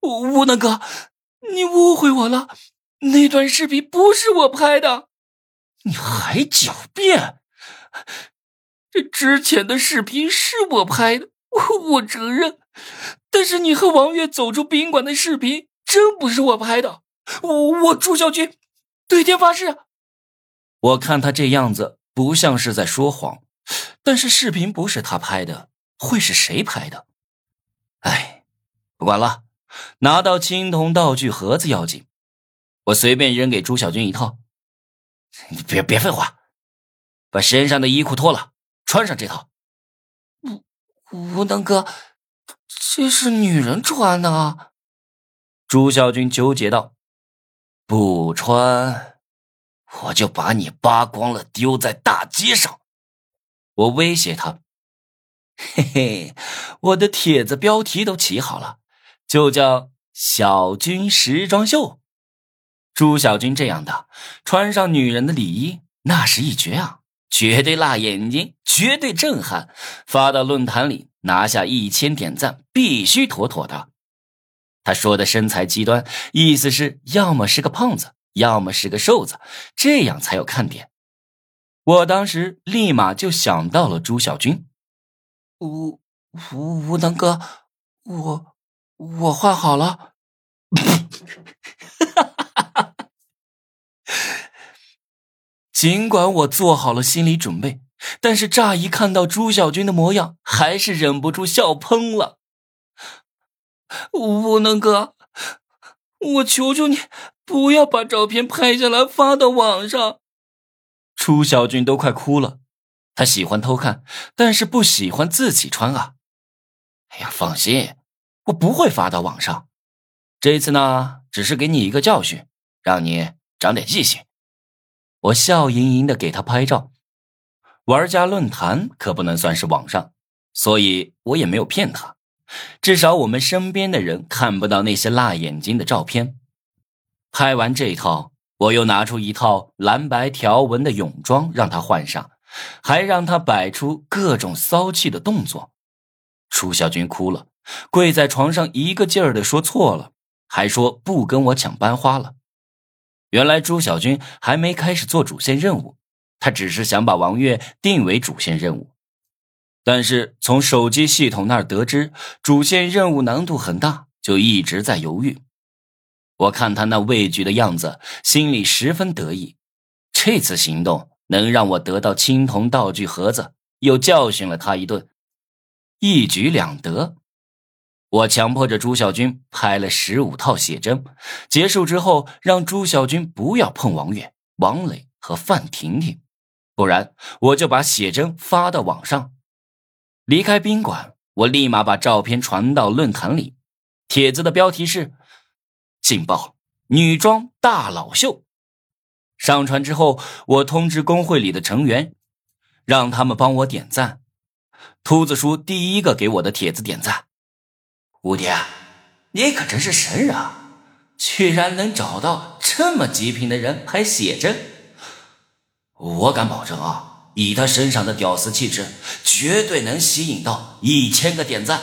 吴吴能哥，你误会我了，那段视频不是我拍的。你还狡辩？这之前的视频是我拍的，我我承认。但是你和王月走出宾馆的视频真不是我拍的，我我朱小军对天发誓。我看他这样子不像是在说谎，但是视频不是他拍的，会是谁拍的？哎，不管了，拿到青铜道具盒子要紧。我随便扔给朱小军一套。你别别废话，把身上的衣裤脱了，穿上这套。吴吴能哥，这是女人穿的啊！朱小军纠结道：“不穿，我就把你扒光了丢在大街上。”我威胁他：“嘿嘿，我的帖子标题都起好了，就叫‘小军时装秀’。”朱小军这样的穿上女人的礼衣，那是一绝啊！绝对辣眼睛，绝对震撼！发到论坛里拿下一千点赞，必须妥妥的。他说的身材极端，意思是要么是个胖子，要么是个瘦子，这样才有看点。我当时立马就想到了朱小军。吴吴吴能哥，我我画好了。尽管我做好了心理准备，但是乍一看到朱小军的模样，还是忍不住笑喷了。无能哥，我求求你不要把照片拍下来发到网上。朱小军都快哭了，他喜欢偷看，但是不喜欢自己穿啊。哎呀，放心，我不会发到网上。这次呢，只是给你一个教训，让你长点记性。我笑盈盈的给他拍照，玩家论坛可不能算是网上，所以我也没有骗他。至少我们身边的人看不到那些辣眼睛的照片。拍完这一套，我又拿出一套蓝白条纹的泳装让他换上，还让他摆出各种骚气的动作。楚小军哭了，跪在床上一个劲儿的说错了，还说不跟我抢班花了。原来朱小军还没开始做主线任务，他只是想把王月定为主线任务。但是从手机系统那儿得知主线任务难度很大，就一直在犹豫。我看他那畏惧的样子，心里十分得意。这次行动能让我得到青铜道具盒子，又教训了他一顿，一举两得。我强迫着朱小军拍了十五套写真，结束之后让朱小军不要碰王月、王磊和范婷婷，不然我就把写真发到网上。离开宾馆，我立马把照片传到论坛里，帖子的标题是“劲爆女装大佬秀”。上传之后，我通知工会里的成员，让他们帮我点赞。秃子叔第一个给我的帖子点赞。吴爹，你可真是神人啊，居然能找到这么极品的人拍写真。我敢保证啊，以他身上的屌丝气质，绝对能吸引到一千个点赞。